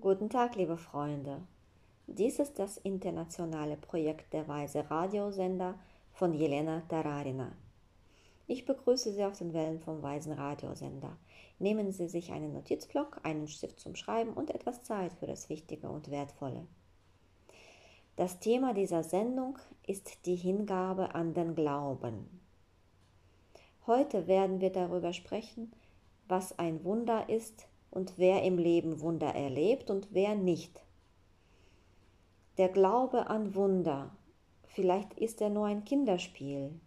Guten Tag, liebe Freunde. Dies ist das internationale Projekt der Weise Radiosender von Jelena Tararina. Ich begrüße Sie auf den Wellen vom Weisen Radiosender. Nehmen Sie sich einen Notizblock, einen Stift zum Schreiben und etwas Zeit für das Wichtige und Wertvolle. Das Thema dieser Sendung ist die Hingabe an den Glauben. Heute werden wir darüber sprechen, was ein Wunder ist und wer im Leben Wunder erlebt und wer nicht. Der Glaube an Wunder, vielleicht ist er nur ein Kinderspiel.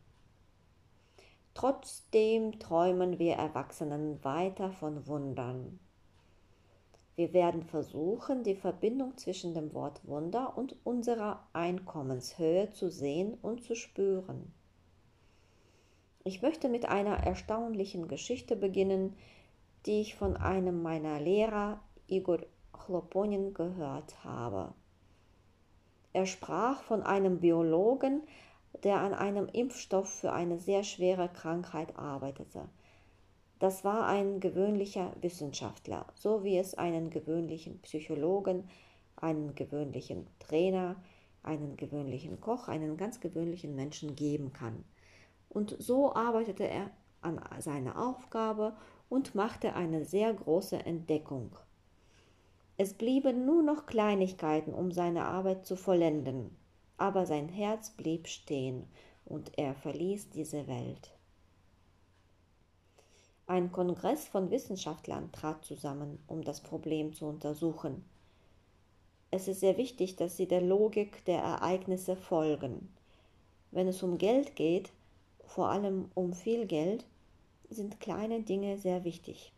Trotzdem träumen wir Erwachsenen weiter von Wundern. Wir werden versuchen, die Verbindung zwischen dem Wort Wunder und unserer Einkommenshöhe zu sehen und zu spüren. Ich möchte mit einer erstaunlichen Geschichte beginnen, die ich von einem meiner Lehrer, Igor Chloponin, gehört habe. Er sprach von einem Biologen, der an einem Impfstoff für eine sehr schwere Krankheit arbeitete. Das war ein gewöhnlicher Wissenschaftler, so wie es einen gewöhnlichen Psychologen, einen gewöhnlichen Trainer, einen gewöhnlichen Koch, einen ganz gewöhnlichen Menschen geben kann. Und so arbeitete er an seiner Aufgabe und machte eine sehr große Entdeckung. Es blieben nur noch Kleinigkeiten, um seine Arbeit zu vollenden, aber sein Herz blieb stehen und er verließ diese Welt. Ein Kongress von Wissenschaftlern trat zusammen, um das Problem zu untersuchen. Es ist sehr wichtig, dass sie der Logik der Ereignisse folgen. Wenn es um Geld geht, vor allem um viel Geld, sind kleine Dinge sehr wichtig.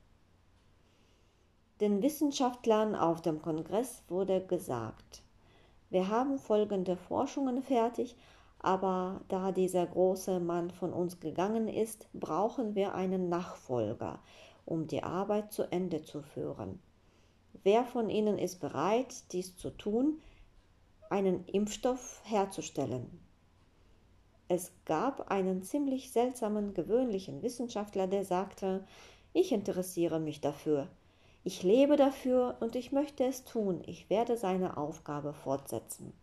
Den Wissenschaftlern auf dem Kongress wurde gesagt, wir haben folgende Forschungen fertig, aber da dieser große Mann von uns gegangen ist, brauchen wir einen Nachfolger, um die Arbeit zu Ende zu führen. Wer von Ihnen ist bereit, dies zu tun, einen Impfstoff herzustellen? Es gab einen ziemlich seltsamen, gewöhnlichen Wissenschaftler, der sagte, ich interessiere mich dafür. Ich lebe dafür und ich möchte es tun. Ich werde seine Aufgabe fortsetzen.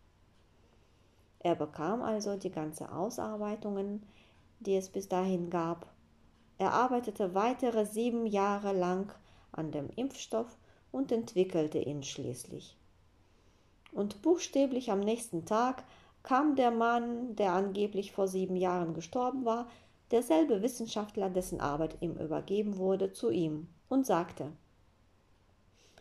Er bekam also die ganze Ausarbeitungen, die es bis dahin gab. Er arbeitete weitere sieben Jahre lang an dem Impfstoff und entwickelte ihn schließlich. Und buchstäblich am nächsten Tag kam der Mann, der angeblich vor sieben Jahren gestorben war, derselbe Wissenschaftler, dessen Arbeit ihm übergeben wurde, zu ihm und sagte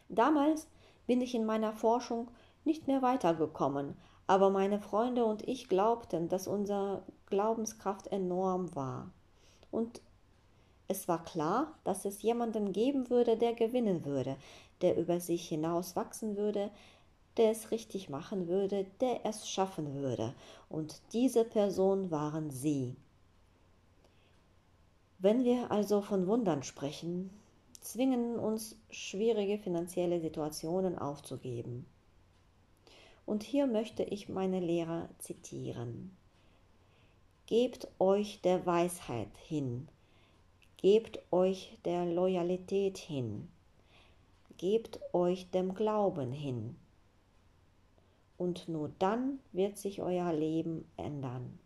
Damals bin ich in meiner Forschung nicht mehr weitergekommen, aber meine Freunde und ich glaubten, dass unsere Glaubenskraft enorm war. Und es war klar, dass es jemanden geben würde, der gewinnen würde, der über sich hinaus wachsen würde, der es richtig machen würde, der es schaffen würde. Und diese Person waren Sie. Wenn wir also von Wundern sprechen, zwingen uns schwierige finanzielle Situationen aufzugeben. Und hier möchte ich meine Lehrer zitieren. Gebt euch der Weisheit hin, gebt euch der Loyalität hin, gebt euch dem Glauben hin, und nur dann wird sich euer Leben ändern.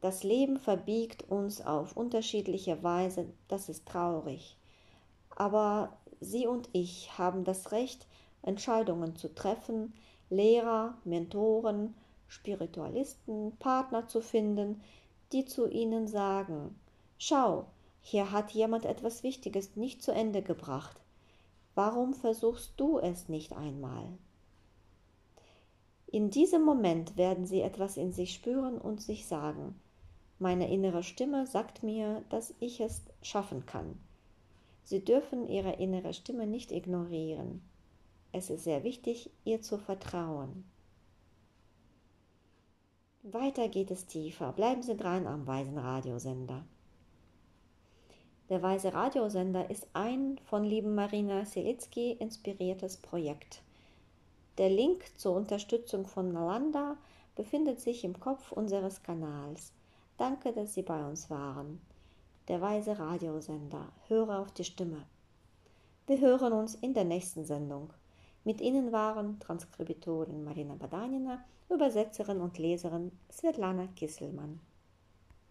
Das Leben verbiegt uns auf unterschiedliche Weise, das ist traurig. Aber Sie und ich haben das Recht, Entscheidungen zu treffen, Lehrer, Mentoren, Spiritualisten, Partner zu finden, die zu Ihnen sagen, schau, hier hat jemand etwas Wichtiges nicht zu Ende gebracht. Warum versuchst du es nicht einmal? In diesem Moment werden sie etwas in sich spüren und sich sagen, meine innere Stimme sagt mir, dass ich es schaffen kann. Sie dürfen ihre innere Stimme nicht ignorieren. Es ist sehr wichtig, ihr zu vertrauen. Weiter geht es tiefer. Bleiben Sie dran am Weisen Radiosender. Der Weise Radiosender ist ein von lieben Marina Selitzky inspiriertes Projekt. Der Link zur Unterstützung von Nalanda befindet sich im Kopf unseres Kanals. Danke, dass Sie bei uns waren. Der weise Radiosender. Höre auf die Stimme. Wir hören uns in der nächsten Sendung. Mit Ihnen waren Transkribitorin Marina Badanina, Übersetzerin und Leserin Svetlana Kisselmann.